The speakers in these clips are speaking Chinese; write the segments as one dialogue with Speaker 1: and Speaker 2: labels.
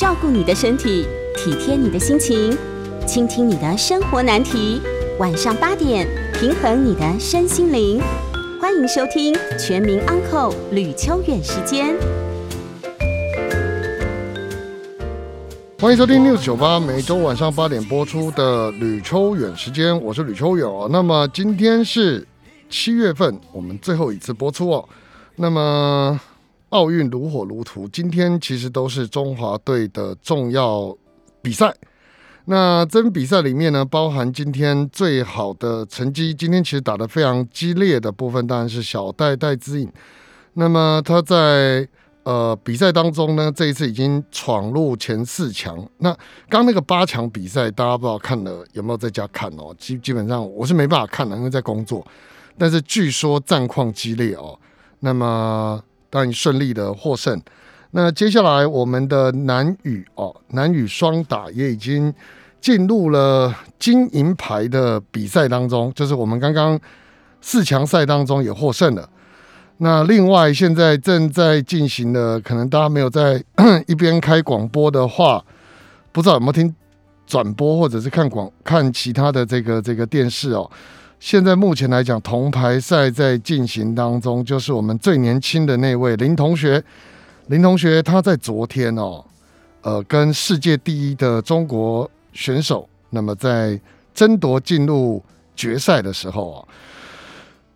Speaker 1: 照顾你的身体，体贴你的心情，倾听你的生活难题。晚上八点，平衡你的身心灵。欢迎收听《全民安扣吕秋远时间》。
Speaker 2: 欢迎收听六九八，每周晚上八点播出的吕秋远时间，我是吕秋远哦。那么今天是七月份，我们最后一次播出哦。那么奥运如火如荼，今天其实都是中华队的重要比赛。那这比赛里面呢，包含今天最好的成绩，今天其实打得非常激烈的部分，当然是小戴戴资颖。那么他在呃，比赛当中呢，这一次已经闯入前四强。那刚那个八强比赛，大家不知道看了有没有在家看哦？基基本上我是没办法看的，因为在工作。但是据说战况激烈哦。那么当然顺利的获胜。那接下来我们的男羽哦，男羽双打也已经进入了金银牌的比赛当中，就是我们刚刚四强赛当中也获胜了。那另外，现在正在进行的，可能大家没有在 一边开广播的话，不知道有没有听转播，或者是看广看其他的这个这个电视哦。现在目前来讲，铜牌赛在进行当中，就是我们最年轻的那位林同学，林同学他在昨天哦，呃，跟世界第一的中国选手，那么在争夺进入决赛的时候啊。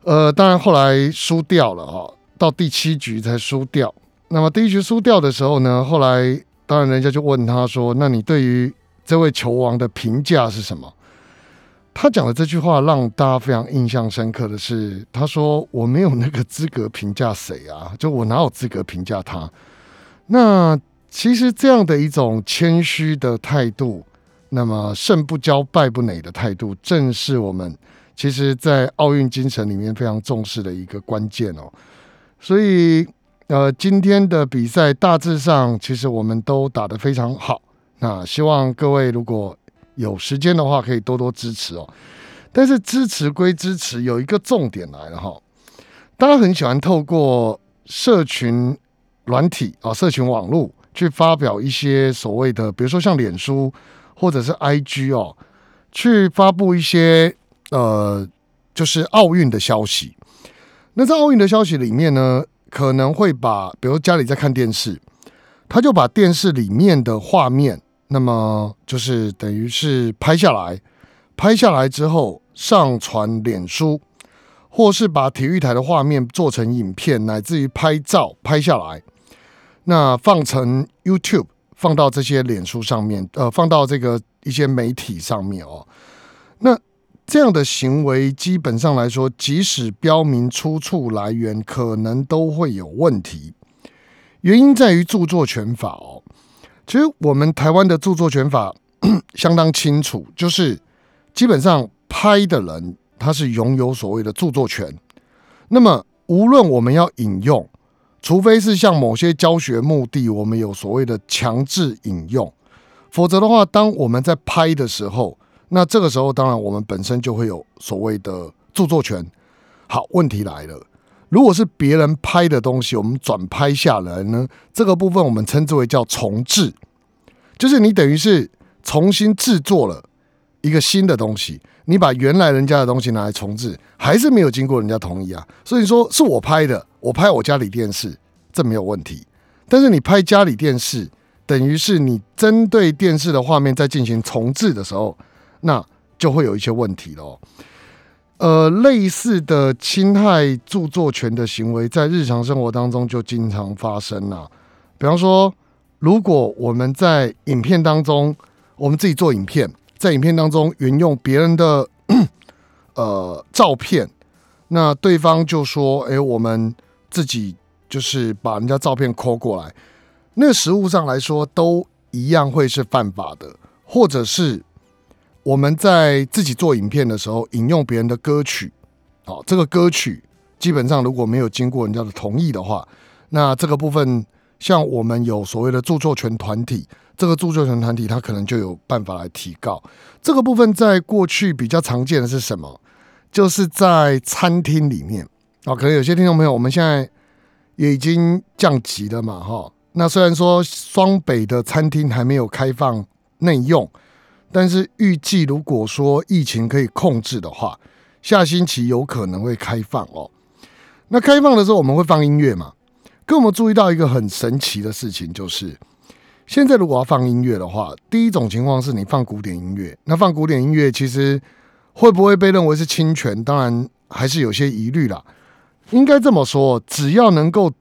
Speaker 2: 呃，当然后来输掉了哈，到第七局才输掉。那么第一局输掉的时候呢，后来当然人家就问他说：“那你对于这位球王的评价是什么？”他讲的这句话让大家非常印象深刻的是，他说：“我没有那个资格评价谁啊，就我哪有资格评价他？”那其实这样的一种谦虚的态度，那么胜不骄败不馁的态度，正是我们。其实，在奥运精神里面非常重视的一个关键哦，所以呃，今天的比赛大致上其实我们都打得非常好。那希望各位如果有时间的话，可以多多支持哦。但是支持归支持，有一个重点来了哈，大家很喜欢透过社群软体啊、社群网络去发表一些所谓的，比如说像脸书或者是 IG 哦，去发布一些。呃，就是奥运的消息。那在奥运的消息里面呢，可能会把，比如家里在看电视，他就把电视里面的画面，那么就是等于是拍下来，拍下来之后上传脸书，或是把体育台的画面做成影片，乃至于拍照拍下来，那放成 YouTube，放到这些脸书上面，呃，放到这个一些媒体上面哦，那。这样的行为，基本上来说，即使标明出处来源，可能都会有问题。原因在于著作权法哦。其实我们台湾的著作权法 相当清楚，就是基本上拍的人他是拥有所谓的著作权。那么无论我们要引用，除非是像某些教学目的，我们有所谓的强制引用，否则的话，当我们在拍的时候。那这个时候，当然我们本身就会有所谓的著作权。好，问题来了，如果是别人拍的东西，我们转拍下来呢？这个部分我们称之为叫重制，就是你等于是重新制作了一个新的东西，你把原来人家的东西拿来重置，还是没有经过人家同意啊。所以说是我拍的，我拍我家里电视，这没有问题。但是你拍家里电视，等于是你针对电视的画面在进行重置的时候。那就会有一些问题了。呃，类似的侵害著作权的行为，在日常生活当中就经常发生了。比方说，如果我们在影片当中，我们自己做影片，在影片当中沿用别人的 呃照片，那对方就说：“哎，我们自己就是把人家照片抠过来。”那实物上来说，都一样会是犯法的，或者是。我们在自己做影片的时候，引用别人的歌曲，好，这个歌曲基本上如果没有经过人家的同意的话，那这个部分像我们有所谓的著作权团体，这个著作权团体他可能就有办法来提告。这个部分在过去比较常见的是什么？就是在餐厅里面啊，可能有些听众朋友，我们现在也已经降级了嘛，哈，那虽然说双北的餐厅还没有开放内用，但是预计如果说疫情可以控制的话，下星期有可能会开放哦。那开放的时候我们会放音乐嘛？跟我们注意到一个很神奇的事情，就是现在如果要放音乐的话，第一种情况是你放古典音乐，那放古典音乐其实会不会被认为是侵权？当然还是有些疑虑啦。应该这么说，只要能够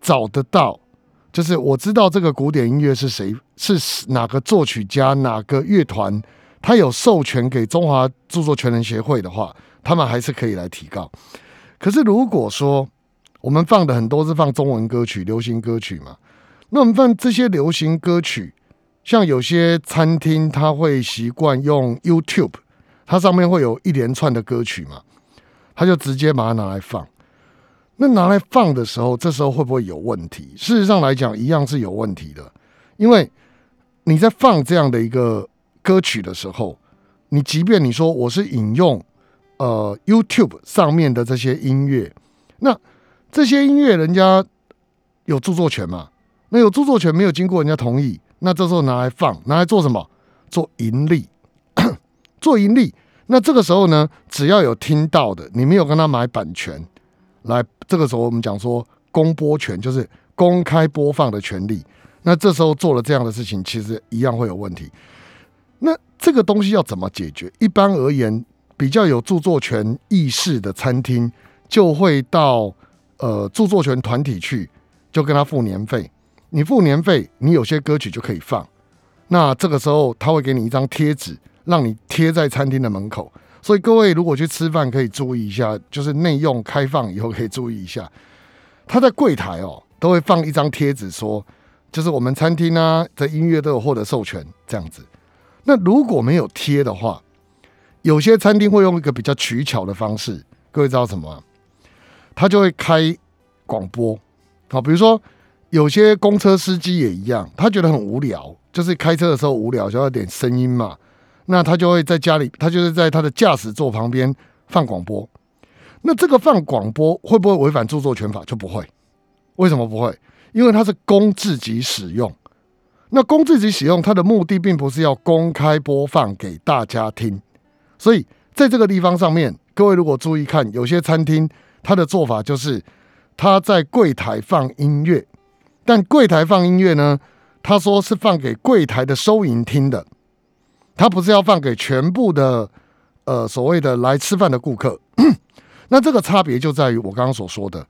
Speaker 2: 找得到，就是我知道这个古典音乐是谁，是哪个作曲家、哪个乐团，他有授权给中华著作权人协会的话，他们还是可以来提告。可是如果说我们放的很多是放中文歌曲、流行歌曲嘛，那我们放这些流行歌曲，像有些餐厅他会习惯用 YouTube，它上面会有一连串的歌曲嘛，他就直接把它拿来放。那拿来放的时候，这时候会不会有问题？事实上来讲，一样是有问题的，因为你在放这样的一个歌曲的时候，你即便你说我是引用呃 YouTube 上面的这些音乐，那这些音乐人家有著作权嘛？那有著作权没有经过人家同意，那这时候拿来放，拿来做什么？做盈利，做盈利。那这个时候呢，只要有听到的，你没有跟他买版权。来，这个时候我们讲说公播权就是公开播放的权利。那这时候做了这样的事情，其实一样会有问题。那这个东西要怎么解决？一般而言，比较有著作权意识的餐厅就会到呃著作权团体去，就跟他付年费。你付年费，你有些歌曲就可以放。那这个时候他会给你一张贴纸，让你贴在餐厅的门口。所以各位如果去吃饭，可以注意一下，就是内用开放以后可以注意一下，他在柜台哦都会放一张贴纸，说就是我们餐厅啊的音乐都有获得授权这样子。那如果没有贴的话，有些餐厅会用一个比较取巧的方式，各位知道什么？他就会开广播，好，比如说有些公车司机也一样，他觉得很无聊，就是开车的时候无聊，就要点声音嘛。那他就会在家里，他就是在他的驾驶座旁边放广播。那这个放广播会不会违反著作权法？就不会。为什么不会？因为它是供自己使用。那供自己使用，它的目的并不是要公开播放给大家听。所以在这个地方上面，各位如果注意看，有些餐厅它的做法就是他在柜台放音乐，但柜台放音乐呢，他说是放给柜台的收银听的。他不是要放给全部的，呃，所谓的来吃饭的顾客，那这个差别就在于我刚刚所说的，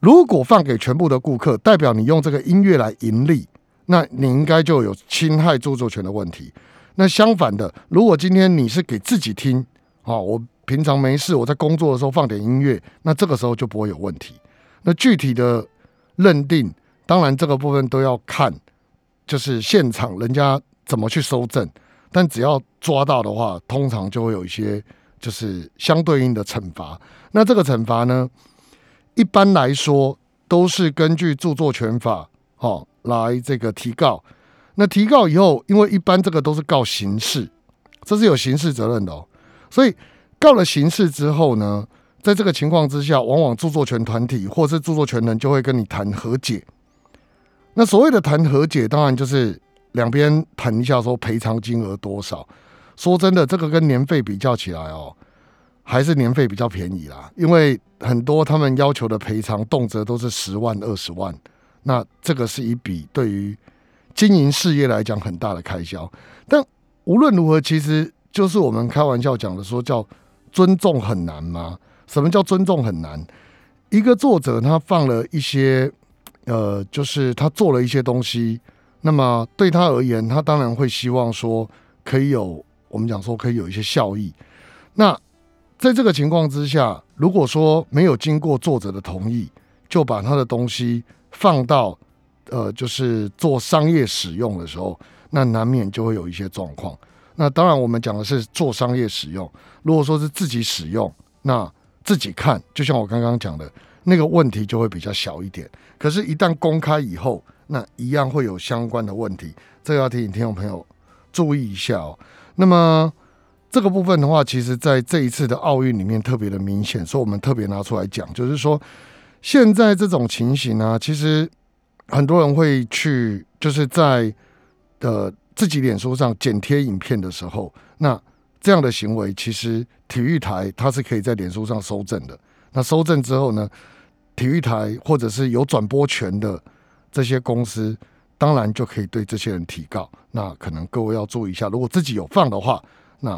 Speaker 2: 如果放给全部的顾客，代表你用这个音乐来盈利，那你应该就有侵害著作权的问题。那相反的，如果今天你是给自己听，啊，我平常没事，我在工作的时候放点音乐，那这个时候就不会有问题。那具体的认定，当然这个部分都要看，就是现场人家怎么去收证。但只要抓到的话，通常就会有一些就是相对应的惩罚。那这个惩罚呢，一般来说都是根据著作权法哦来这个提告。那提告以后，因为一般这个都是告刑事，这是有刑事责任的哦。所以告了刑事之后呢，在这个情况之下，往往著作权团体或是著作权人就会跟你谈和解。那所谓的谈和解，当然就是。两边谈一下，说赔偿金额多少？说真的，这个跟年费比较起来哦，还是年费比较便宜啦。因为很多他们要求的赔偿，动辄都是十万、二十万。那这个是一笔对于经营事业来讲很大的开销。但无论如何，其实就是我们开玩笑讲的，说叫尊重很难吗？什么叫尊重很难？一个作者他放了一些，呃，就是他做了一些东西。那么对他而言，他当然会希望说可以有我们讲说可以有一些效益。那在这个情况之下，如果说没有经过作者的同意，就把他的东西放到呃就是做商业使用的时候，那难免就会有一些状况。那当然我们讲的是做商业使用，如果说是自己使用，那自己看，就像我刚刚讲的那个问题就会比较小一点。可是，一旦公开以后，那一样会有相关的问题，这个要提醒听众朋友注意一下哦。那么这个部分的话，其实在这一次的奥运里面特别的明显，所以我们特别拿出来讲，就是说现在这种情形呢，其实很多人会去，就是在呃自己脸书上剪贴影片的时候，那这样的行为，其实体育台它是可以在脸书上收证的。那收证之后呢，体育台或者是有转播权的这些公司，当然就可以对这些人提告。那可能各位要注意一下，如果自己有放的话，那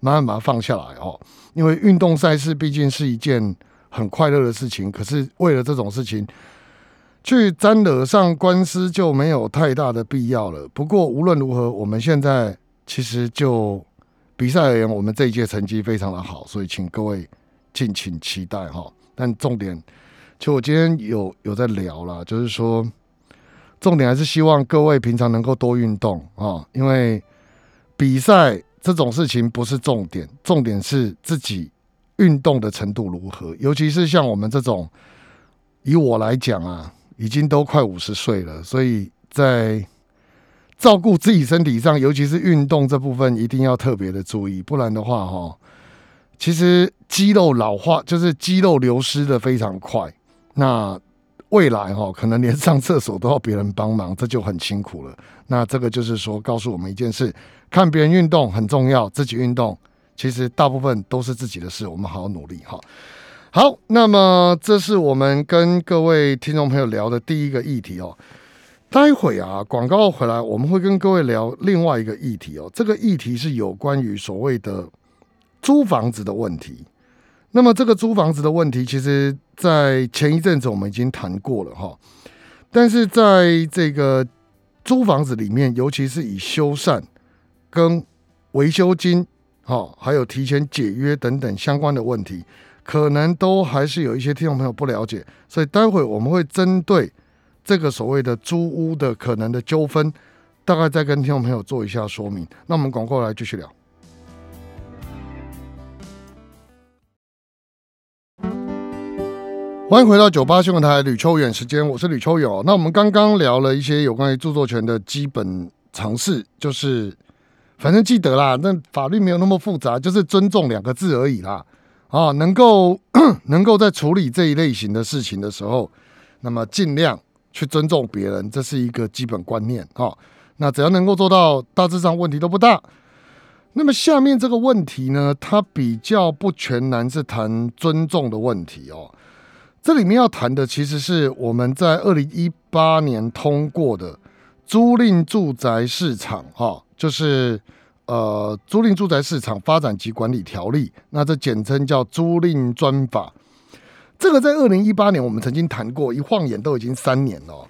Speaker 2: 慢慢把它放下来哦。因为运动赛事毕竟是一件很快乐的事情，可是为了这种事情。去沾惹上官司就没有太大的必要了。不过无论如何，我们现在其实就比赛而言，我们这一届成绩非常的好，所以请各位敬请期待哈。但重点，其实我今天有有在聊了，就是说重点还是希望各位平常能够多运动啊，因为比赛这种事情不是重点，重点是自己运动的程度如何，尤其是像我们这种，以我来讲啊。已经都快五十岁了，所以在照顾自己身体上，尤其是运动这部分，一定要特别的注意，不然的话，哈，其实肌肉老化就是肌肉流失的非常快。那未来哈，可能连上厕所都要别人帮忙，这就很辛苦了。那这个就是说，告诉我们一件事：看别人运动很重要，自己运动其实大部分都是自己的事。我们好好努力哈。好，那么这是我们跟各位听众朋友聊的第一个议题哦。待会啊，广告回来，我们会跟各位聊另外一个议题哦。这个议题是有关于所谓的租房子的问题。那么这个租房子的问题，其实在前一阵子我们已经谈过了哈。但是在这个租房子里面，尤其是以修缮跟维修金，哈，还有提前解约等等相关的问题。可能都还是有一些听众朋友不了解，所以待会我们会针对这个所谓的租屋的可能的纠纷，大概再跟听众朋友做一下说明。那我们广告来继续聊。欢迎回到九八新闻台吕秋远时间，我是吕秋远。那我们刚刚聊了一些有关于著作权的基本常识，就是反正记得啦，那法律没有那么复杂，就是尊重两个字而已啦。啊，能够 能够在处理这一类型的事情的时候，那么尽量去尊重别人，这是一个基本观念啊。那只要能够做到，大致上问题都不大。那么下面这个问题呢，它比较不全然是谈尊重的问题哦。这里面要谈的其实是我们在二零一八年通过的租赁住宅市场哈，就是。呃，租赁住宅市场发展及管理条例，那这简称叫租赁专法。这个在二零一八年我们曾经谈过，一晃眼都已经三年了。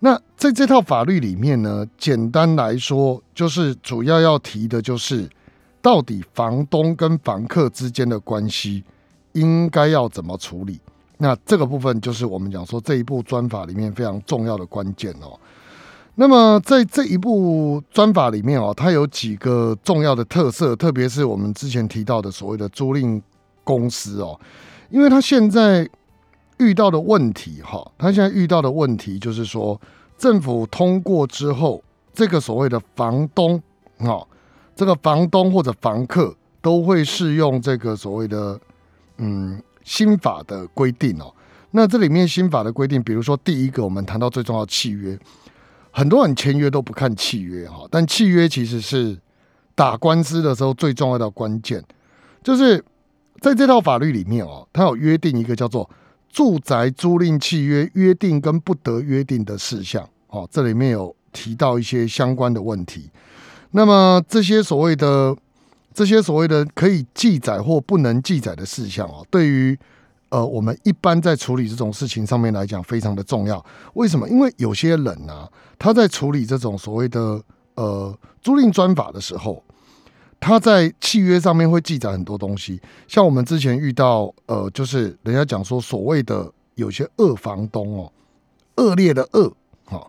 Speaker 2: 那在这套法律里面呢，简单来说，就是主要要提的就是，到底房东跟房客之间的关系应该要怎么处理。那这个部分就是我们讲说这一部专法里面非常重要的关键哦。那么在这一部专法里面哦，它有几个重要的特色，特别是我们之前提到的所谓的租赁公司哦，因为它现在遇到的问题哈，它现在遇到的问题就是说，政府通过之后，这个所谓的房东啊，这个房东或者房客都会适用这个所谓的嗯新法的规定哦。那这里面新法的规定，比如说第一个，我们谈到最重要契约。很多人签约都不看契约哈，但契约其实是打官司的时候最重要的关键。就是在这套法律里面哦，它有约定一个叫做住宅租赁契约约定跟不得约定的事项哦，这里面有提到一些相关的问题。那么这些所谓的这些所谓的可以记载或不能记载的事项哦，对于呃，我们一般在处理这种事情上面来讲，非常的重要。为什么？因为有些人呢，他在处理这种所谓的呃租赁专法的时候，他在契约上面会记载很多东西。像我们之前遇到呃，就是人家讲说所谓的有些恶房东哦，恶劣的恶哈，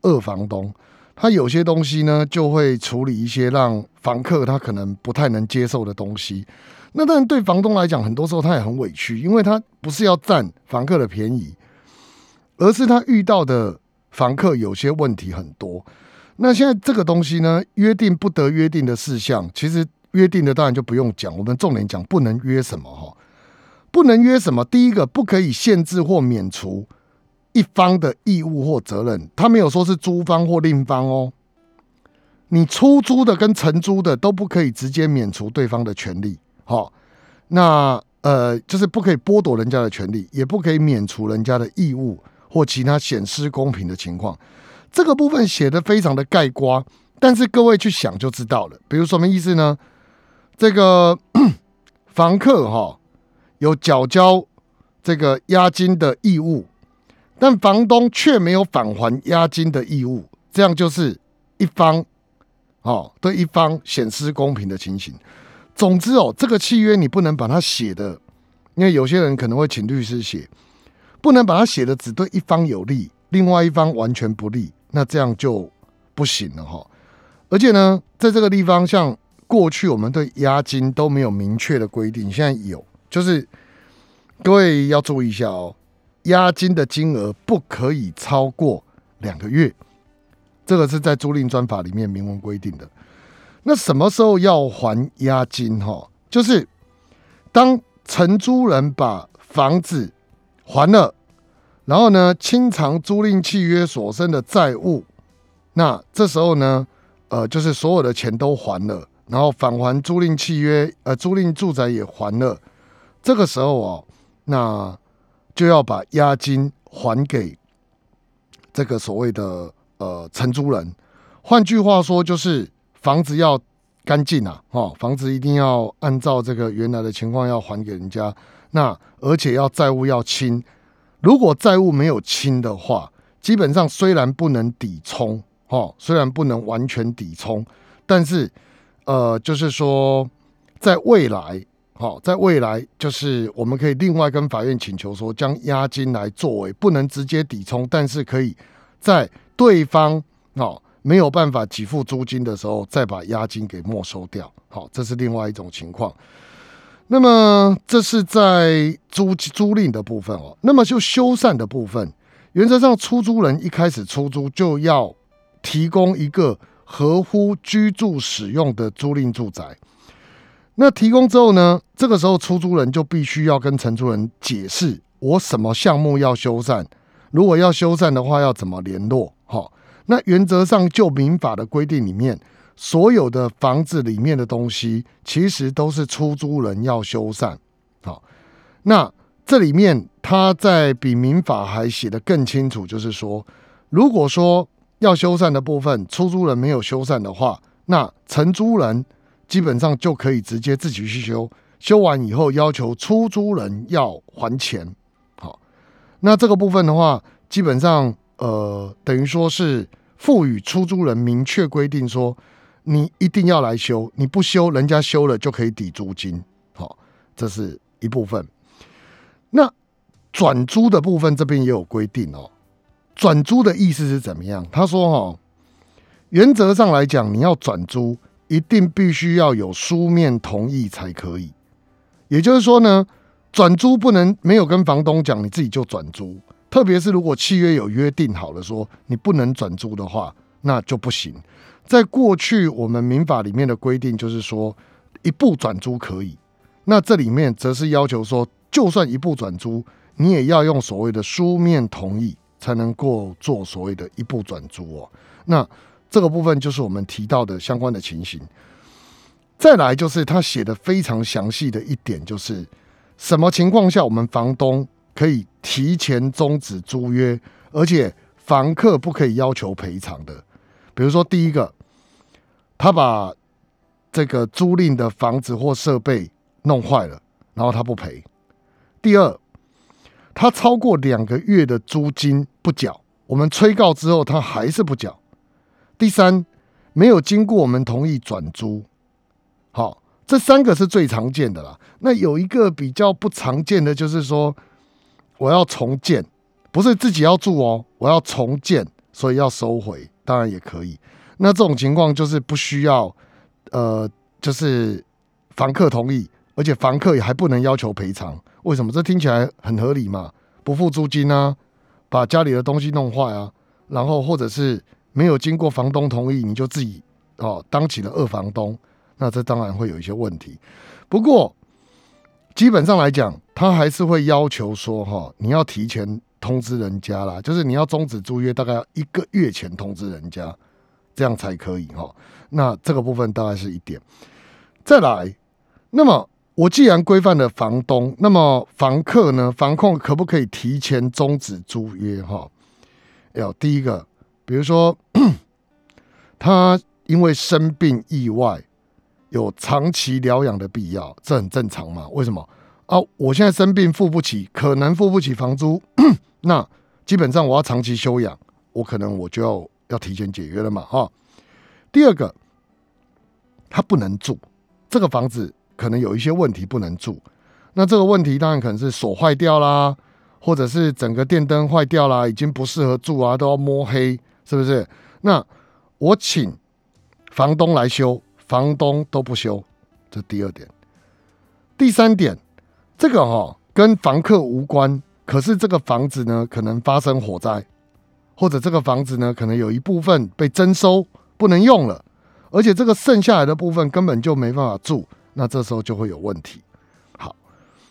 Speaker 2: 恶房东，他有些东西呢就会处理一些让房客他可能不太能接受的东西。那当然，对房东来讲，很多时候他也很委屈，因为他不是要占房客的便宜，而是他遇到的房客有些问题很多。那现在这个东西呢，约定不得约定的事项，其实约定的当然就不用讲，我们重点讲不能约什么哈，不能约什么。第一个，不可以限制或免除一方的义务或责任，他没有说是租方或另方哦。你出租的跟承租的都不可以直接免除对方的权利，好，那呃就是不可以剥夺人家的权利，也不可以免除人家的义务或其他显失公平的情况。这个部分写的非常的盖瓜，但是各位去想就知道了。比如什么意思呢？这个 房客哈有缴交这个押金的义务，但房东却没有返还押金的义务，这样就是一方。哦，对一方显失公平的情形。总之哦，这个契约你不能把它写的，因为有些人可能会请律师写，不能把它写的只对一方有利，另外一方完全不利，那这样就不行了哈。而且呢，在这个地方，像过去我们对押金都没有明确的规定，现在有，就是各位要注意一下哦，押金的金额不可以超过两个月。这个是在租赁专法里面明文规定的。那什么时候要还押金？哈，就是当承租人把房子还了，然后呢清偿租赁契约所生的债务，那这时候呢，呃，就是所有的钱都还了，然后返还租赁契约，呃，租赁住宅也还了，这个时候哦，那就要把押金还给这个所谓的。呃，承租人，换句话说，就是房子要干净啊，哦，房子一定要按照这个原来的情况要还给人家。那而且要债务要清，如果债务没有清的话，基本上虽然不能抵充，哦，虽然不能完全抵充，但是呃，就是说在未来，好，在未来就是我们可以另外跟法院请求说，将押金来作为不能直接抵充，但是可以在对方哦没有办法给付租金的时候，再把押金给没收掉，好，这是另外一种情况。那么这是在租租赁的部分哦。那么就修缮的部分，原则上出租人一开始出租就要提供一个合乎居住使用的租赁住宅。那提供之后呢，这个时候出租人就必须要跟承租人解释我什么项目要修缮，如果要修缮的话要怎么联络。好，那原则上就民法的规定里面，所有的房子里面的东西，其实都是出租人要修缮。好，那这里面他在比民法还写的更清楚，就是说，如果说要修缮的部分，出租人没有修缮的话，那承租人基本上就可以直接自己去修，修完以后要求出租人要还钱。好，那这个部分的话，基本上。呃，等于说是赋予出租人明确规定说，你一定要来修，你不修，人家修了就可以抵租金。好，这是一部分。那转租的部分这边也有规定哦。转租的意思是怎么样？他说哦，原则上来讲，你要转租，一定必须要有书面同意才可以。也就是说呢，转租不能没有跟房东讲，你自己就转租。特别是如果契约有约定好了，说你不能转租的话，那就不行。在过去我们民法里面的规定就是说，一步转租可以。那这里面则是要求说，就算一步转租，你也要用所谓的书面同意才能够做所谓的一步转租哦。那这个部分就是我们提到的相关的情形。再来就是他写的非常详细的一点，就是什么情况下我们房东。可以提前终止租约，而且房客不可以要求赔偿的。比如说，第一个，他把这个租赁的房子或设备弄坏了，然后他不赔；第二，他超过两个月的租金不缴，我们催告之后他还是不缴；第三，没有经过我们同意转租。好，这三个是最常见的啦。那有一个比较不常见的，就是说。我要重建，不是自己要住哦，我要重建，所以要收回，当然也可以。那这种情况就是不需要，呃，就是房客同意，而且房客也还不能要求赔偿。为什么？这听起来很合理嘛？不付租金啊，把家里的东西弄坏啊，然后或者是没有经过房东同意，你就自己哦当起了二房东，那这当然会有一些问题。不过基本上来讲。他还是会要求说，哈，你要提前通知人家啦，就是你要终止租约，大概要一个月前通知人家，这样才可以哈。那这个部分大概是一点。再来，那么我既然规范了房东，那么房客呢，房控可不可以提前终止租约哈？要第一个，比如说他因为生病意外。有长期疗养的必要，这很正常嘛？为什么啊？我现在生病付不起，可能付不起房租，那基本上我要长期休养，我可能我就要要提前解约了嘛？哈。第二个，他不能住这个房子，可能有一些问题不能住。那这个问题当然可能是锁坏掉啦，或者是整个电灯坏掉啦，已经不适合住啊，都要摸黑，是不是？那我请房东来修。房东都不修，这第二点。第三点，这个哈跟房客无关，可是这个房子呢可能发生火灾，或者这个房子呢可能有一部分被征收不能用了，而且这个剩下来的部分根本就没办法住，那这时候就会有问题。好，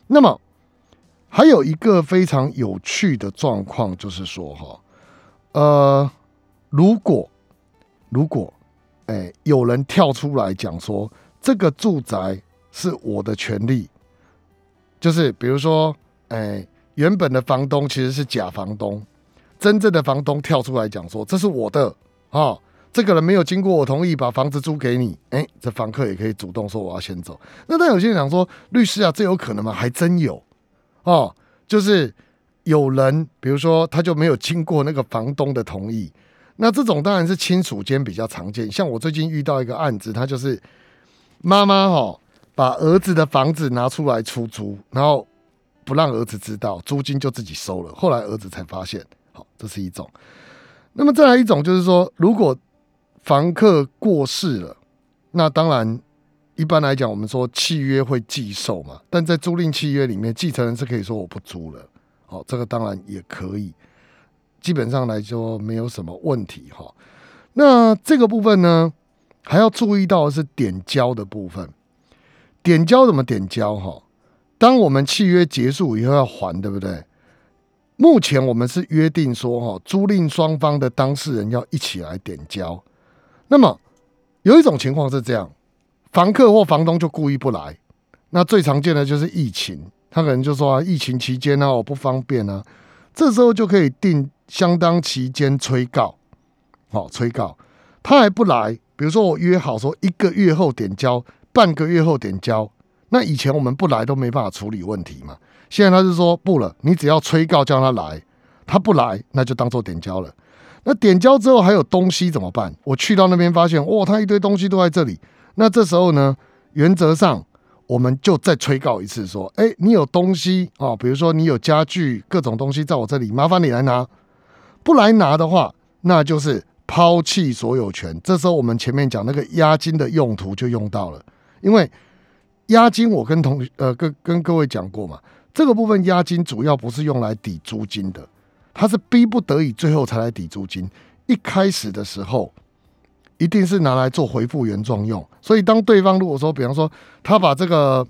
Speaker 2: 那么还有一个非常有趣的状况就是说哈，呃，如果如果。哎，有人跳出来讲说，这个住宅是我的权利，就是比如说，哎，原本的房东其实是假房东，真正的房东跳出来讲说，这是我的啊，这个人没有经过我同意把房子租给你，哎，这房客也可以主动说我要先走。那但有些人讲说，律师啊，这有可能吗？还真有哦，就是有人，比如说他就没有经过那个房东的同意。那这种当然是亲属间比较常见，像我最近遇到一个案子，他就是妈妈哈把儿子的房子拿出来出租，然后不让儿子知道，租金就自己收了。后来儿子才发现，好，这是一种。那么再来一种就是说，如果房客过世了，那当然一般来讲，我们说契约会继受嘛，但在租赁契约里面，继承人是可以说我不租了，好，这个当然也可以。基本上来说没有什么问题哈。那这个部分呢，还要注意到的是点交的部分。点交怎么点交哈？当我们契约结束以后要还，对不对？目前我们是约定说哈，租赁双方的当事人要一起来点交。那么有一种情况是这样，房客或房东就故意不来。那最常见的就是疫情，他可能就说啊疫情期间呢我不方便啊，这时候就可以定。相当期间催告，好催告，他还不来。比如说我约好说一个月后点交，半个月后点交。那以前我们不来都没办法处理问题嘛。现在他是说不了，你只要催告叫他来，他不来那就当做点交了。那点交之后还有东西怎么办？我去到那边发现，哇，他一堆东西都在这里。那这时候呢，原则上我们就再催告一次，说，哎，你有东西啊，比如说你有家具各种东西在我这里，麻烦你来拿。不来拿的话，那就是抛弃所有权。这时候我们前面讲那个押金的用途就用到了，因为押金我跟同呃跟跟各位讲过嘛，这个部分押金主要不是用来抵租金的，它是逼不得已最后才来抵租金。一开始的时候一定是拿来做回复原状用。所以当对方如果说，比方说他把这个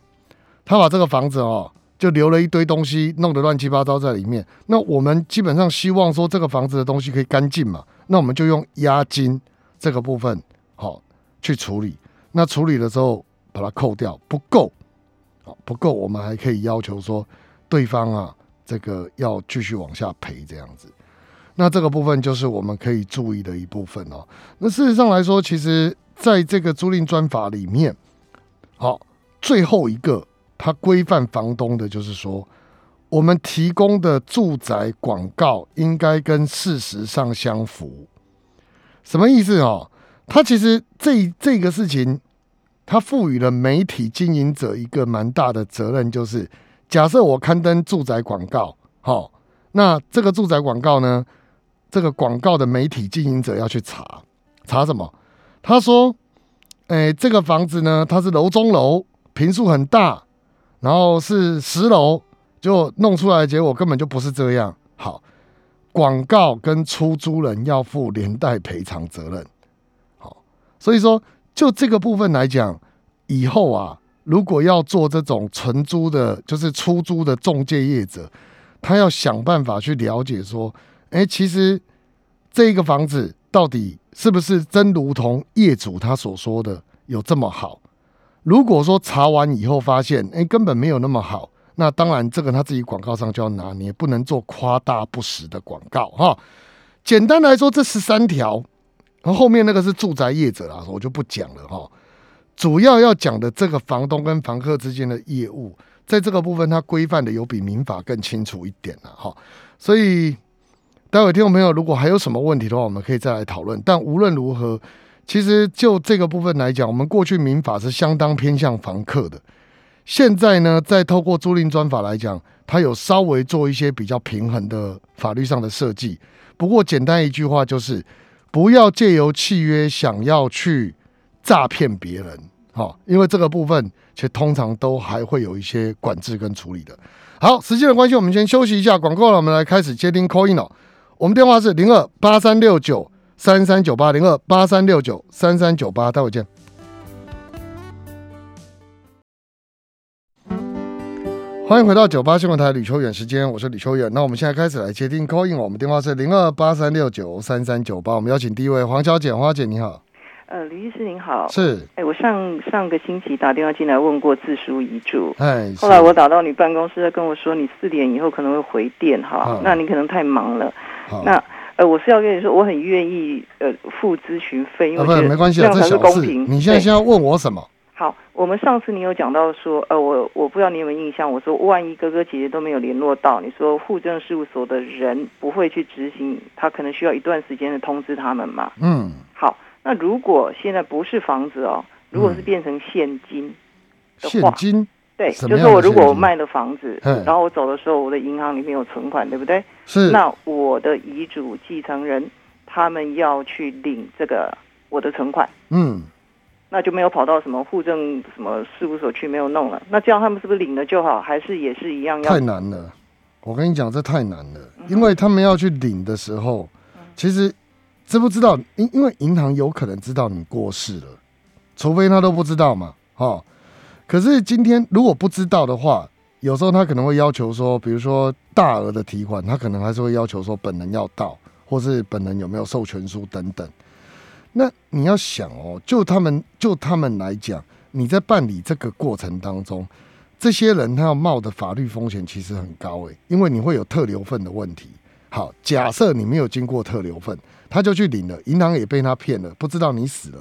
Speaker 2: 他把这个房子哦。就留了一堆东西，弄得乱七八糟在里面。那我们基本上希望说这个房子的东西可以干净嘛？那我们就用押金这个部分好去处理。那处理的时候把它扣掉，不够，好不够，我们还可以要求说对方啊，这个要继续往下赔这样子。那这个部分就是我们可以注意的一部分哦。那事实上来说，其实在这个租赁专法里面，好最后一个。它规范房东的，就是说，我们提供的住宅广告应该跟事实上相符。什么意思哦？它其实这这个事情，它赋予了媒体经营者一个蛮大的责任，就是假设我刊登住宅广告，好，那这个住宅广告呢，这个广告的媒体经营者要去查查什么？他说，哎，这个房子呢，它是楼中楼，平数很大。然后是十楼，就弄出来的结果根本就不是这样。好，广告跟出租人要负连带赔偿责任。好，所以说就这个部分来讲，以后啊，如果要做这种承租的，就是出租的中介业者，他要想办法去了解说，哎，其实这个房子到底是不是真如同业主他所说的有这么好？如果说查完以后发现，哎，根本没有那么好，那当然这个他自己广告上就要拿捏，不能做夸大不实的广告哈。简单来说，这十三条，然后后面那个是住宅业者啊，我就不讲了哈。主要要讲的这个房东跟房客之间的业务。在这个部分，它规范的有比民法更清楚一点了哈，所以待会听众朋友如果还有什么问题的话，我们可以再来讨论。但无论如何，其实就这个部分来讲，我们过去民法是相当偏向房客的，现在呢，在透过租赁专法来讲，它有稍微做一些比较平衡的法律上的设计。不过简单一句话就是，不要借由契约想要去诈骗别人。好，因为这个部分其实通常都还会有一些管制跟处理的。好，时间的关系，我们先休息一下广告了，我们来开始接听 call in 哦。我们电话是零二八三六九三三九八零二八三六九三三九八，待会见。欢迎回到九八新闻台吕秋远时间，我是吕秋远。那我们现在开始来接听 call in，我们电话是零二八三六九三三九八，我们邀请第一位黄小姐，花姐你好。
Speaker 3: 呃，吕律师您好，
Speaker 2: 是，
Speaker 3: 哎，我上上个星期打电话进来问过自书遗嘱，
Speaker 2: 哎，
Speaker 3: 后来我打到你办公室，他跟我说你四点以后可能会回电哈，那你可能太忙了，那呃，我是要跟你说，我很愿意呃付咨询费，因为
Speaker 2: 没关系，
Speaker 3: 这样才是公平。
Speaker 2: 你现在先要问我什么？
Speaker 3: 好，我们上次你有讲到说，呃，我我不知道你有没有印象，我说万一哥哥姐姐都没有联络到，你说户政事务所的人不会去执行，他可能需要一段时间的通知他们嘛？
Speaker 2: 嗯，
Speaker 3: 好。那如果现在不是房子哦，如果是变成现金的
Speaker 2: 话，现金
Speaker 3: 对，就是我如果我卖了房子，然后我走的时候，我的银行里面有存款，对不对？
Speaker 2: 是。
Speaker 3: 那我的遗嘱继承人他们要去领这个我的存款，
Speaker 2: 嗯，
Speaker 3: 那就没有跑到什么户政什么事务所去没有弄了。那这样他们是不是领了就好？还是也是一样要？
Speaker 2: 太难了，我跟你讲，这太难了，因为他们要去领的时候，其实。知不知道？因因为银行有可能知道你过世了，除非他都不知道嘛，哈。可是今天如果不知道的话，有时候他可能会要求说，比如说大额的提款，他可能还是会要求说本人要到，或是本人有没有授权书等等。那你要想哦，就他们就他们来讲，你在办理这个过程当中，这些人他要冒的法律风险其实很高诶，因为你会有特留份的问题。好，假设你没有经过特留份。他就去领了，银行也被他骗了，不知道你死了，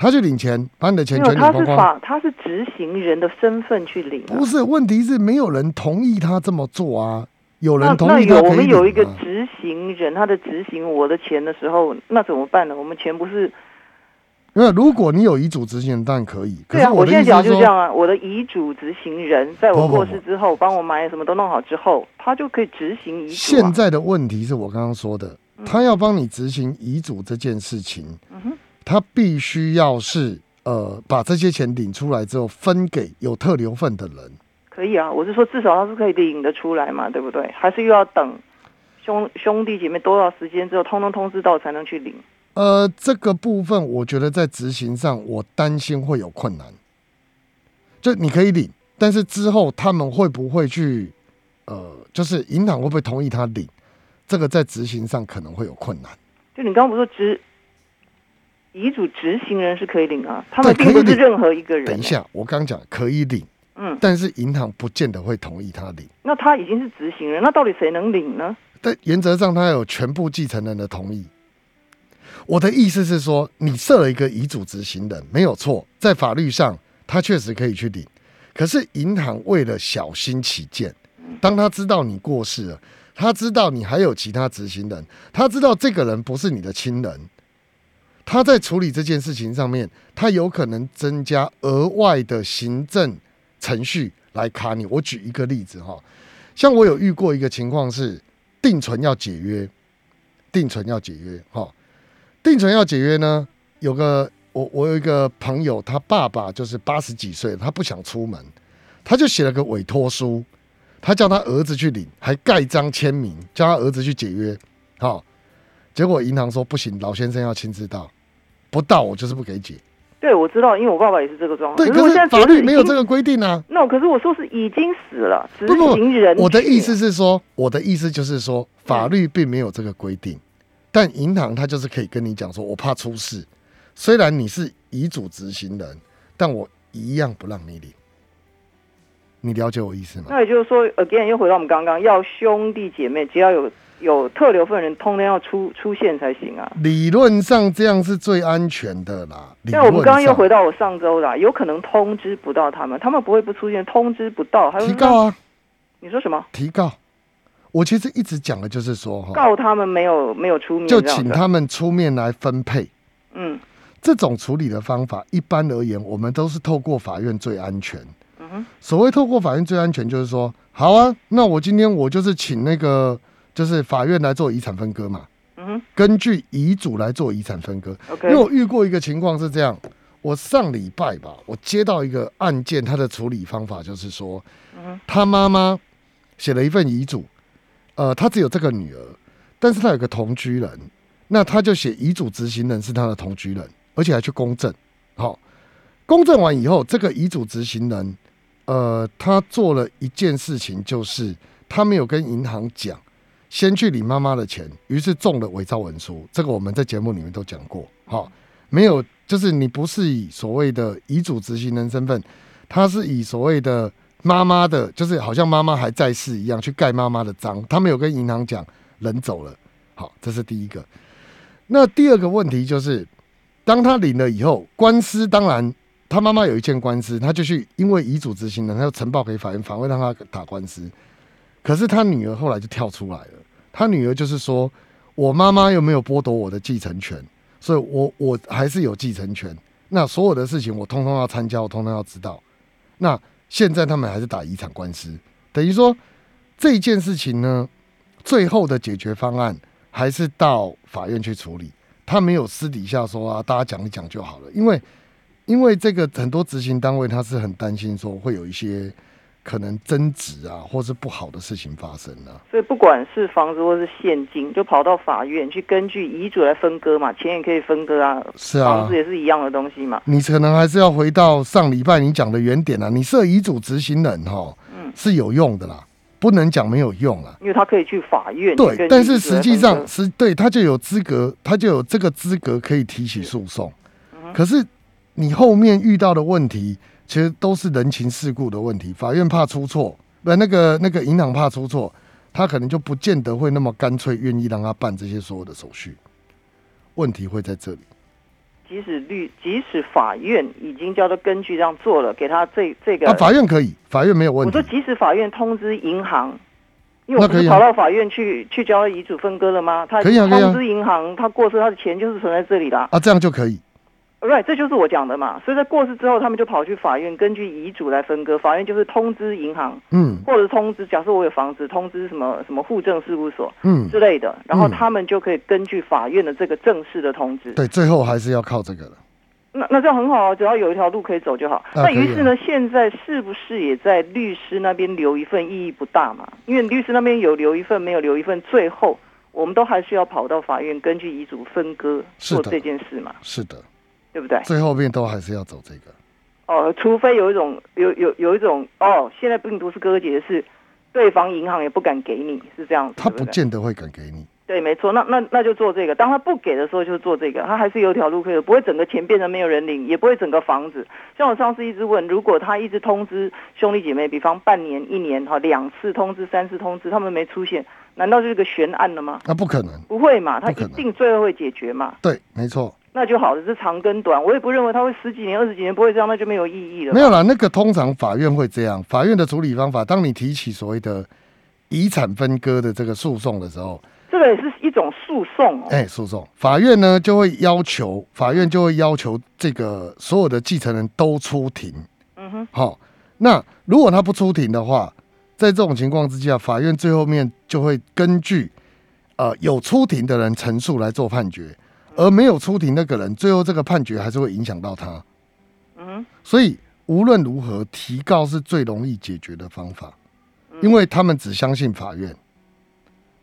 Speaker 2: 他去领钱，把你的钱全领光光。
Speaker 3: 他是法，他是执行人的身份去领。
Speaker 2: 不是，问题是没有人同意他这么做啊。有人同意他
Speaker 3: 那有我们有一个执行人，他的执行我的钱的时候，那怎么办呢？我们钱不是？
Speaker 2: 因为如果你有遗嘱执行人，当然可以。
Speaker 3: 对啊，我现在讲就这样啊。我的遗嘱执行人在我过世之后，帮我买什么都弄好之后，他就可以执行遗嘱。
Speaker 2: 现在的问题是我刚刚说的。他要帮你执行遗嘱这件事情，他必须要是呃把这些钱领出来之后分给有特留份的人。
Speaker 3: 可以啊，我是说至少他是可以领得出来嘛，对不对？还是又要等兄兄弟姐妹多少时间之后，通通通知到才能去领？
Speaker 2: 呃，这个部分我觉得在执行上，我担心会有困难。就你可以领，但是之后他们会不会去呃，就是银行会不会同意他领？这个在执行上可能会有困难。
Speaker 3: 就你刚刚不说执遗嘱执行人是可以领啊，他们并不是任何一个人。
Speaker 2: 等一下，我刚讲可以领，
Speaker 3: 嗯，
Speaker 2: 但是银行不见得会同意他领。
Speaker 3: 那他已经是执行人，那到底谁能领呢？
Speaker 2: 但原则上，他有全部继承人的同意。我的意思是说，你设了一个遗嘱执行人，没有错，在法律上他确实可以去领。可是银行为了小心起见，当他知道你过世了。他知道你还有其他执行人，他知道这个人不是你的亲人，他在处理这件事情上面，他有可能增加额外的行政程序来卡你。我举一个例子哈，像我有遇过一个情况是定存要解约，定存要解约哈，定存要解约呢，有个我我有一个朋友，他爸爸就是八十几岁，他不想出门，他就写了个委托书。他叫他儿子去领，还盖章签名，叫他儿子去解约。好，结果银行说不行，老先生要亲自到，不到我就是不给解。
Speaker 3: 对，我知道，因为我爸爸也是这个状况。
Speaker 2: 对，
Speaker 3: 可是。
Speaker 2: 法律没有这个规定啊。
Speaker 3: 那可是我说是已经死了，执
Speaker 2: 不不
Speaker 3: 行人。
Speaker 2: 我的意思，是说，我的意思就是说，法律并没有这个规定，但银行它就是可以跟你讲说，我怕出事，虽然你是遗嘱执行人，但我一样不让你领。你了解我意思吗？
Speaker 3: 那也就是说，again 又回到我们刚刚，要兄弟姐妹，只要有有特留份人，通通要出出现才行啊。
Speaker 2: 理论上这样是最安全的啦。理
Speaker 3: 但我们刚刚又回到我上周啦，有可能通知不到他们，他们不会不出现，通知不到，还有
Speaker 2: 提告啊，
Speaker 3: 你说什么？
Speaker 2: 提告。我其实一直讲的就是说哈，
Speaker 3: 告他们没有没有出面，
Speaker 2: 就请他们出面来分配。
Speaker 3: 嗯
Speaker 2: 这种处理的方法，一般而言，我们都是透过法院最安全。
Speaker 3: 嗯哼
Speaker 2: 所谓透过法院最安全，就是说，好啊，那我今天我就是请那个，就是法院来做遗产分割嘛，
Speaker 3: 嗯哼。
Speaker 2: 根据遗嘱来做遗产分割。
Speaker 3: ，OK，
Speaker 2: 因为我遇过一个情况是这样，我上礼拜吧，我接到一个案件，他的处理方法就是说，
Speaker 3: 嗯
Speaker 2: 他妈妈写了一份遗嘱，呃，他只有这个女儿，但是他有个同居人，那他就写遗嘱执行人是他的同居人，而且还去公证，好、公证完以后，这个遗嘱执行人，呃，他做了一件事情，就是他没有跟银行讲，先去领妈妈的钱，于是中了伪造文书。这个我们在节目里面都讲过，好、没有，就是你不是以所谓的遗嘱执行人身份，他是以所谓的妈妈的，就是好像妈妈还在世一样去盖妈妈的章，他没有跟银行讲人走了。好，这是第一个。那第二个问题就是，当他领了以后，官司当然他妈妈有一件官司，他就去因为遗嘱执行人，他就呈报给法院，法院让他打官司。可是他女儿后来就跳出来了，他女儿就是说，我妈妈又没有剥夺我的继承权，所以我我还是有继承权。那所有的事情我通通要参加，我通通要知道。那现在他们还是打遗产官司，等于说这件事情呢，最后的解决方案还是到法院去处理。他没有私底下说啊，大家讲一讲就好了，因为因为这个很多执行单位他是很担心说会有一些可能争执啊，或是不好的事情发生啊。
Speaker 3: 所以不管是房子或是现金，就跑到法院去根据遗嘱来分割嘛，钱也可以分割啊，
Speaker 2: 是啊
Speaker 3: 房子，也是一样的东西嘛。
Speaker 2: 你可能还是要回到上礼拜你讲的原点啊，你设遗嘱执行人哈，
Speaker 3: 嗯
Speaker 2: 是有用的啦，不能讲没有用啦。
Speaker 3: 因为他可以去法院
Speaker 2: 对，但是实际上是对他就有资格，他就有这个资格可以提起诉讼。
Speaker 3: 嗯
Speaker 2: 可是你后面遇到的问题，其实都是人情世故的问题。法院怕出错，不，那个那个银行怕出错，他可能就不见得会那么干脆愿意让他办这些所有的手续。问题会在这里。
Speaker 3: 即使律，即使法院已经叫他根据这样做了，给他这这个，
Speaker 2: 啊，法院可以，法院没有问题
Speaker 3: 我说。即使法院通知银行，因为我不
Speaker 2: 那可以
Speaker 3: 跑到法院去去交遗嘱分割了吗？他
Speaker 2: 可以
Speaker 3: 通知银行，他过世，他的钱就是存在这里的。
Speaker 2: 啊，这样就可以。
Speaker 3: right，这就是我讲的嘛。所以在过世之后，他们就跑去法院，根据遗嘱来分割。法院就是通知银行，
Speaker 2: 嗯
Speaker 3: 或者是通知，假设我有房子，通知什么什么户政事务所
Speaker 2: 嗯，
Speaker 3: 之类的，然后
Speaker 2: 嗯
Speaker 3: 他们就可以根据法院的这个正式的通知。
Speaker 2: 对，最后还是要靠这个了。
Speaker 3: 那那这样很好啊，只要有一条路可以走就好。那于是呢，现在是不是也在律师那边留一份意义不大嘛？因为律师那边有留一份，没有留一份，最后我们都还是要跑到法院根据遗嘱分割做这件事嘛，
Speaker 2: 是的，
Speaker 3: 对不对？
Speaker 2: 最后面都还是要走这个。
Speaker 3: 哦，除非有一种有有有一种哦，现在病毒是哥哥姐姐是对方银行也不敢给你，是这样子，
Speaker 2: 他不见得会敢给你。
Speaker 3: 对，没错，那那那就做这个。当他不给的时候，就做这个，他还是有条路可以走，不会整个钱变成没有人领，也不会整个房子。像我上次一直问，如果他一直通知兄弟姐妹，比方半年、一年哈，两次通知、三次通知，他们没出现，难道就是个悬案了吗？
Speaker 2: 那、不可能。
Speaker 3: 不会嘛，他一定最后会解决嘛，
Speaker 2: 对，没错。
Speaker 3: 那就好了。是长跟短，我也不认为他会十几年、二十几年不会这样，那就没有意义了嘛。
Speaker 2: 没有啦，那个通常法院会这样，法院的处理方法，当你提起所谓的遗产分割的这个诉讼的时候，
Speaker 3: 这个也是一种诉讼哦。
Speaker 2: 哎、诉讼法院呢就会要求，法院就会要求这个所有的继承人都出庭。
Speaker 3: 嗯哼，
Speaker 2: 好、那如果他不出庭的话，在这种情况之下，法院最后面就会根据呃有出庭的人陈述来做判决，而没有出庭那个人，最后这个判决还是会影响到他。
Speaker 3: 嗯，
Speaker 2: 所以无论如何，提告是最容易解决的方法，
Speaker 3: 嗯
Speaker 2: 因为他们只相信法院，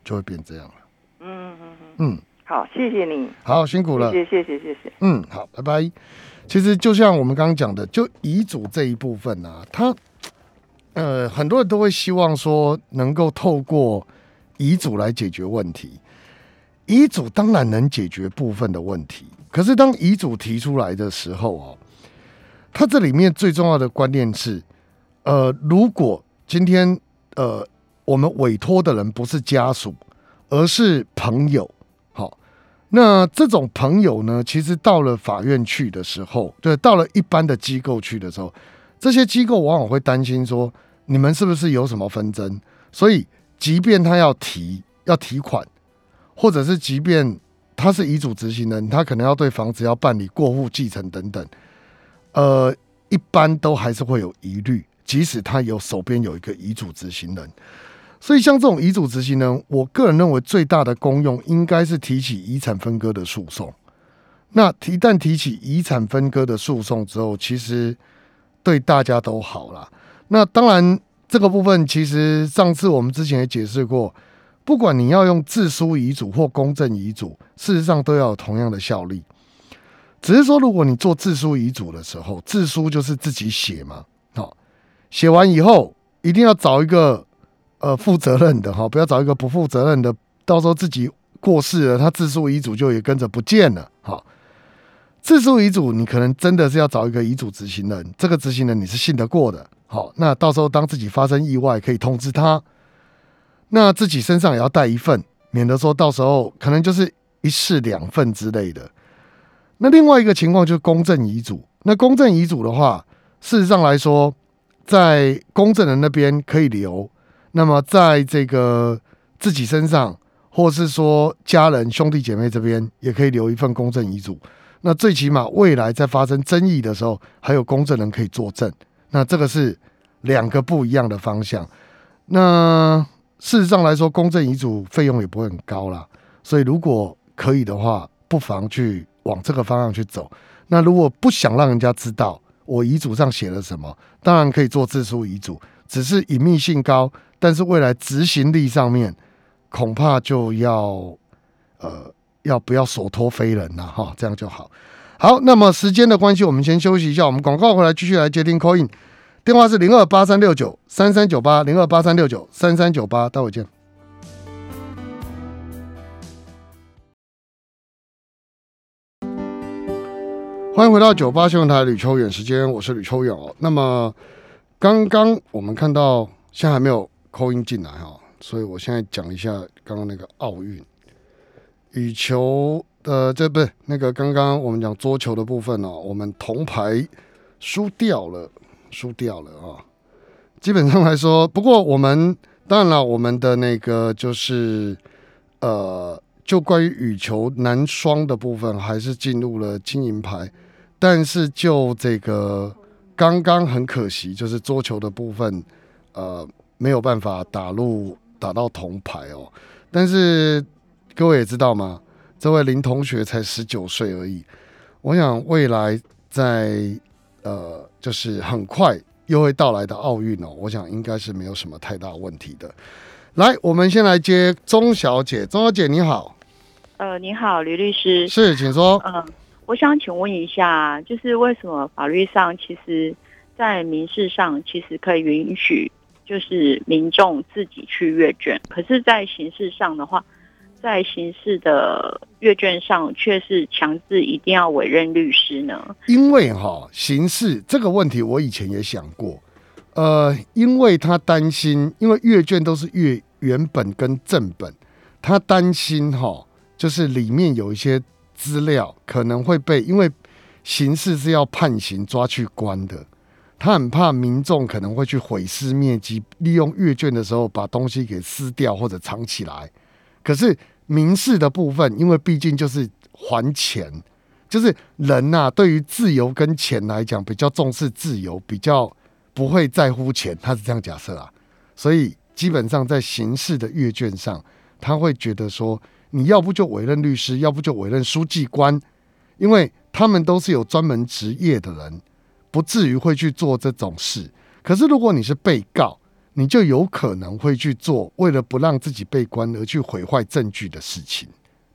Speaker 2: 就会变这样了。
Speaker 3: 嗯嗯嗯，
Speaker 2: 嗯，
Speaker 3: 好，谢谢你，
Speaker 2: 好，辛苦了。
Speaker 3: 谢谢谢谢谢谢。
Speaker 2: 嗯，好，拜拜。其实就像我们刚刚讲的，就遗嘱这一部分啊，他呃很多人都会希望说能够透过遗嘱来解决问题。遗嘱当然能解决部分的问题，可是当遗嘱提出来的时候哦，它这里面最重要的观念是，呃，如果今天呃我们委托的人不是家属，而是朋友，好，那这种朋友呢，其实到了法院去的时候，对，到了一般的机构去的时候，这些机构往往会担心说，你们是不是有什么纷争？所以，即便他要提要提款。或者是，即便他是遗嘱执行人，他可能要对房子要办理过户继承等等，呃，一般都还是会有疑虑，即使他有手边有一个遗嘱执行人。所以，像这种遗嘱执行人，我个人认为最大的功用应该是提起遗产分割的诉讼。那一旦提起遗产分割的诉讼之后，其实对大家都好了。那当然，这个部分其实上次我们之前也解释过。不管你要用自书遗嘱或公证遗嘱，事实上都要有同样的效力。只是说，如果你做自书遗嘱的时候，自书就是自己写嘛，好，写完以后一定要找一个呃负责任的哈，不要找一个不负责任的，到时候自己过世了，他自书遗嘱就也跟着不见了。好，自书遗嘱你可能真的是要找一个遗嘱执行人，这个执行人你是信得过的，好，那到时候当自己发生意外，可以通知他。那自己身上也要带一份，免得说到时候可能就是一式两份之类的。那另外一个情况就是公证遗嘱。那公证遗嘱的话，事实上来说，在公证人那边可以留，那么在这个自己身上，或是说家人兄弟姐妹这边，也可以留一份公证遗嘱。那最起码未来在发生争议的时候，还有公证人可以作证。那这个是两个不一样的方向。那事实上来说，公证遗嘱费用也不会很高啦，所以如果可以的话，不妨去往这个方向去走。那如果不想让人家知道我遗嘱上写了什么，当然可以做自书遗嘱，只是隐秘性高，但是未来执行力上面恐怕就要呃要不要所托非人了哈，这样就好。好，那么时间的关系，我们先休息一下，我们广告回来继续来接听 call in。电话是零二八三六九三三九八零二八三六九三三九八，待会见。欢迎回到九八新闻台吕秋远时间，我是吕秋远哦。那么刚刚我们看到现在还没有扣音进来哈，所以我现在讲一下刚刚那个奥运羽球的这不是那个刚刚我们讲桌球的部分哦，我们铜牌输掉了。输掉了啊！基本上来说，不过我们当然了，我们的那个就是呃，就关于羽球男双的部分，还是进入了金银牌。但是就这个刚刚很可惜，就是桌球的部分，呃，没有办法打入打到铜牌哦。但是各位也知道吗？这位林同学才十九岁而已，我想未来在。呃，就是很快又会到来的奥运哦，我想应该是没有什么太大问题的。来，我们先来接钟小姐，钟小姐你好。
Speaker 4: 呃，你好，吕律师。
Speaker 2: 是，请说。
Speaker 4: 嗯，我想请问一下，就是为什么法律上其实，在民事上其实可以允许，就是民众自己去阅卷，可是，在刑事上的话。在刑事的阅卷上，却是强制一定要委任律师呢？
Speaker 2: 因为哈，刑事这个问题，我以前也想过。呃，因为他担心，因为阅卷都是阅原本跟正本，他担心哈，就是里面有一些资料可能会被，因为刑事是要判刑抓去关的，他很怕民众可能会去毁尸灭迹，利用阅卷的时候把东西给撕掉或者藏起来，可是。民事的部分，因为毕竟就是还钱，就是人呐，对于自由跟钱来讲，比较重视自由，比较不会在乎钱，他是这样假设啊。所以基本上在刑事的阅卷上，他会觉得说，你要不就委任律师，要不就委任书记官，因为他们都是有专门职业的人，不至于会去做这种事。可是如果你是被告，你就有可能会去做为了不让自己被关而去毁坏证据的事情，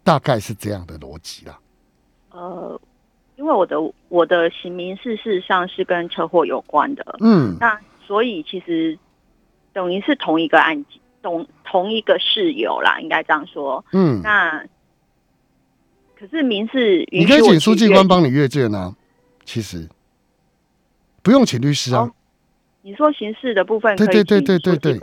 Speaker 2: 大概是这样的逻辑啦。
Speaker 4: 呃，因为我的我的行民事事实上是跟车祸有关的，
Speaker 2: 嗯
Speaker 4: 那所以其实等于是同一个案件，同同一个事由啦，应该这样说。
Speaker 2: 嗯，
Speaker 4: 那可是民事
Speaker 2: 你可以请书记
Speaker 4: 阅
Speaker 2: 官帮你阅卷啊，其实不用请律师啊
Speaker 4: 哦，你说刑事的部分可以
Speaker 2: 对对对
Speaker 4: 请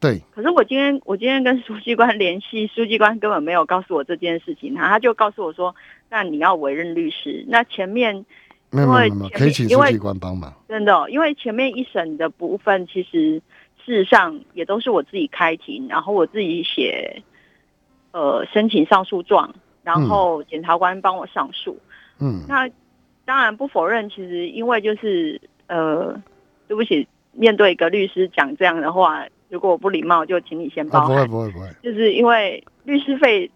Speaker 2: 对
Speaker 4: 可是我今天我今天跟书记官联系，书记官根本没有告诉我这件事情，他他就告诉我说，那你要委任律师。那前面
Speaker 2: 没有没有没有没有，
Speaker 4: 前
Speaker 2: 可以请书记官帮忙。
Speaker 4: 真的哦、因为前面一审的部分，其实事实上也都是我自己开庭，然后我自己写呃申请上诉状，然后检察官帮我上诉。
Speaker 2: 嗯
Speaker 4: 那当然不否认，其实因为就是呃，对不起，面对一个律师讲这样的话，如果我不礼貌，就请你先
Speaker 2: 啊，不会。不会不会，
Speaker 4: 就是因为律师费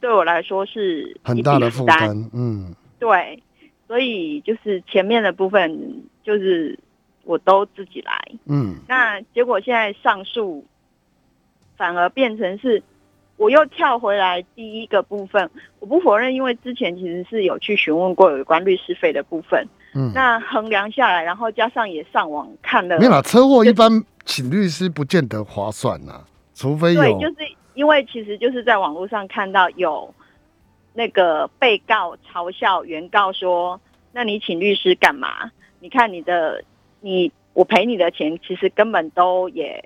Speaker 4: 对我来说是
Speaker 2: 很大的负
Speaker 4: 担，
Speaker 2: 担。嗯
Speaker 4: 对，所以就是前面的部分就是我都自己来。
Speaker 2: 嗯
Speaker 4: 那结果现在上诉反而变成是，我又跳回来第一个部分。我不否认，因为之前其实是有去询问过有关律师费的部分。
Speaker 2: 嗯，
Speaker 4: 那衡量下来，然后加上也上网看了，
Speaker 2: 没有啦，车祸一般请律师不见得划算呐，除非
Speaker 4: 对，就是因为其实就是在网络上看到有那个被告嘲笑原告说：“那你请律师干嘛？你看你的你我赔你的钱，其实根本都也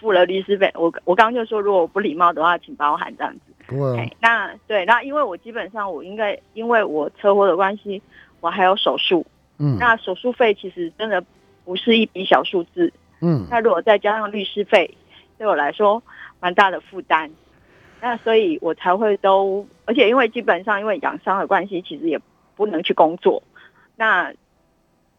Speaker 4: 付了律师费。我我刚刚就说，如果我不礼貌的话，请包涵这样子。
Speaker 2: 不会啊
Speaker 4: 哎，那对，那因为我基本上我应该因为我车祸的关系，我还有手术，
Speaker 2: 嗯
Speaker 4: 那手术费其实真的不是一笔小数字。
Speaker 2: 嗯
Speaker 4: 那如果再加上律师费，对我来说蛮大的负担。那所以我才会都，而且因为基本上因为养伤的关系，其实也不能去工作。那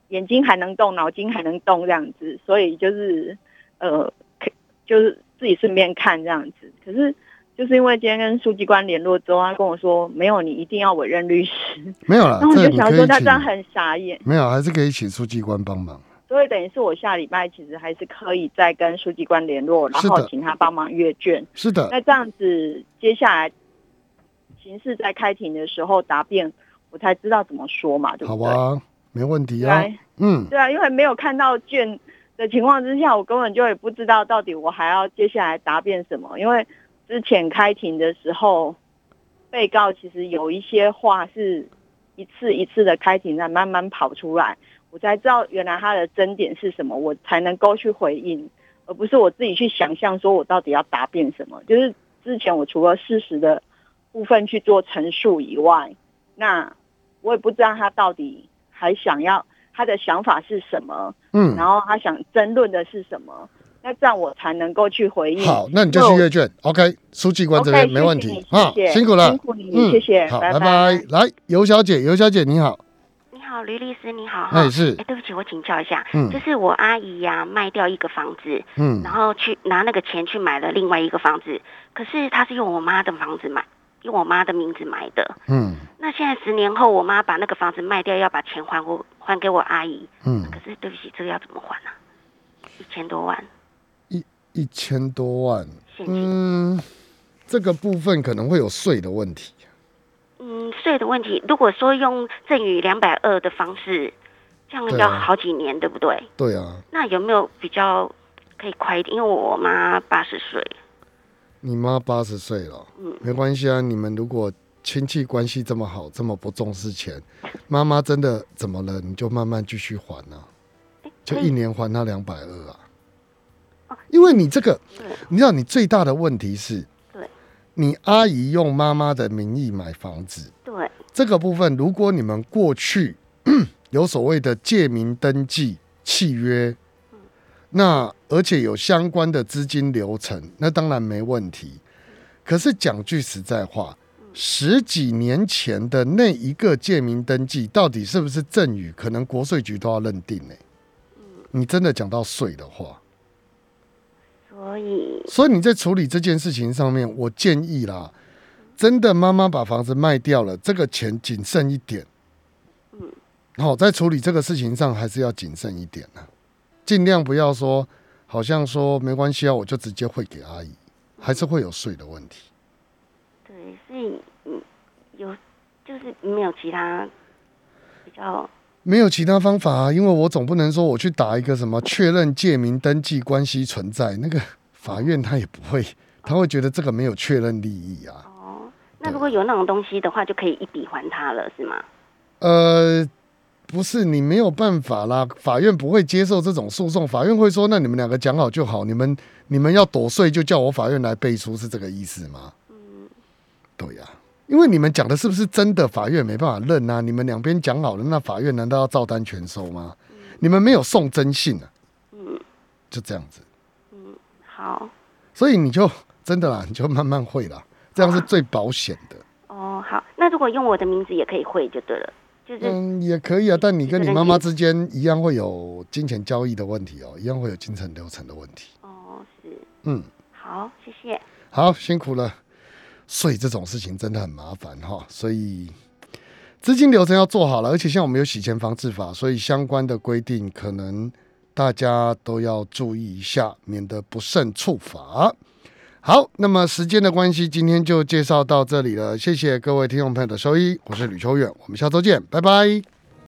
Speaker 4: 眼睛还能动，脑筋还能动这样子，所以就是呃，可就是自己顺便看这样子。可是就是因为今天跟书记官联络之后，他跟我说没有，你一定要委任律师。
Speaker 2: 没有了，
Speaker 4: 那我就想说，他这样，很傻眼。
Speaker 2: 没有还是可以请书记官帮忙。
Speaker 4: 所以等于是我下礼拜其实还是可以再跟书记官联络，然后请他帮忙阅卷。
Speaker 2: 是的，
Speaker 4: 那这样子，接下来刑事在开庭的时候答辩，我才知道怎么说嘛，对不对？
Speaker 2: 好啊，没问题啊，嗯，
Speaker 4: 对啊，因为没有看到卷的情况之下，我根本就也不知道到底我还要接下来答辩什么。因为之前开庭的时候，被告其实有一些话是一次一次的开庭才慢慢跑出来，我才知道原来他的争点是什么，我才能够去回应，而不是我自己去想象说我到底要答辩什么。就是之前我除了事实的部分去做陈述以外，那我也不知道他到底还想要他的想法是什么，
Speaker 2: 嗯，
Speaker 4: 然后他想争论的是什么，那这样我才能够去回应。
Speaker 2: 好，那你就去阅卷。OK，书记官这边没问题啊
Speaker 4: 谢，谢
Speaker 2: 辛苦了
Speaker 4: 辛。苦你，
Speaker 2: 嗯，
Speaker 4: 谢谢，
Speaker 2: 好，
Speaker 4: 拜
Speaker 2: 拜拜。来，尤小姐，尤小姐你好，
Speaker 5: 你好，吕律师，你好。
Speaker 2: 哎是
Speaker 5: 哎，对不起，我请教一下，
Speaker 2: 嗯
Speaker 5: 就是我阿姨呀、卖掉一个房子，
Speaker 2: 嗯
Speaker 5: 然后去拿那个钱去买了另外一个房子，可是她是用我妈的房子买，用我妈的名字买的。
Speaker 2: 嗯
Speaker 5: 那现在十年后，我妈把那个房子卖掉，要把钱还我还给我阿姨，
Speaker 2: 嗯，
Speaker 5: 可是对不起，这个要怎么还啊？一千多万
Speaker 2: 一千多万，嗯，这个部分可能会有税的问题。
Speaker 5: 嗯，税的问题，如果说用赠与两百二的方式，这样要好几年，对不对？
Speaker 2: 对啊，
Speaker 5: 那有没有比较可以快一点？因为我妈八十岁，
Speaker 2: 你妈八十岁了，
Speaker 5: 嗯
Speaker 2: 没关系啊。你们如果亲戚关系这么好，这么不重视钱，妈妈真的怎么了，你就慢慢继续还啊，就一年还她两百二啊
Speaker 5: 哦。
Speaker 2: 因为你这个，你知道你最大的问题是，
Speaker 5: 对。
Speaker 2: 你阿姨用妈妈的名义买房子，
Speaker 5: 对，
Speaker 2: 这个部分，如果你们过去 有所谓的借名登记契约，那而且有相关的资金流程，那当然没问题。可是讲句实在话，十几年前的那一个借名登记，到底是不是赠与，可能国税局都要认定呢、你真的讲到税的话，
Speaker 5: 所以
Speaker 2: 所以你在处理这件事情上面，我建议啦，真的妈妈把房子卖掉了，这个钱谨慎一点。
Speaker 5: 嗯，
Speaker 2: 好、在处理这个事情上还是要谨慎一点啊，尽量不要说好像说没关系啊，我就直接汇给阿姨，还是会有税的问题。
Speaker 5: 对，所以嗯，有就是没有其他比较
Speaker 2: 没有其他方法啊，因为我总不能说我去打一个什么确认借名登记关系存在，那个法院他也不会，他会觉得这个没有确认利益啊。
Speaker 5: 哦。那如果有那种东西的话，就可以一笔还他了，是吗？
Speaker 2: 呃，不是，你没有办法啦，法院不会接受这种诉讼，法院会说，那你们两个讲好就好，你们你们要躲税就叫我法院来背书，是这个意思吗？
Speaker 5: 嗯，
Speaker 2: 对呀、因为你们讲的是不是真的，法院没办法认啊。你们两边讲好了，那法院难道要照单全收吗？你们没有送真信啊，
Speaker 5: 嗯
Speaker 2: 就这样子。
Speaker 5: 嗯，好。
Speaker 2: 所以你就真的啦，你就慢慢会啦，这样是最保险的。
Speaker 5: 哦，好。那如果用我的名字也可以汇就对了，就是、
Speaker 2: 嗯，也可以啊，但你跟你妈妈之间一样会有金钱交易的问题哦，一样会有精神流程的问题。
Speaker 5: 哦是
Speaker 2: 嗯，
Speaker 5: 好，谢谢。
Speaker 2: 好，辛苦了。所以这种事情真的很麻烦哈，所以资金流程要做好了，而且像我们有洗钱防治法，所以相关的规定可能大家都要注意一下，免得不慎触法。好，那么时间的关系，今天就介绍到这里了，谢谢各位听众朋友的收听，我是吕秋远，我们下周见，拜拜。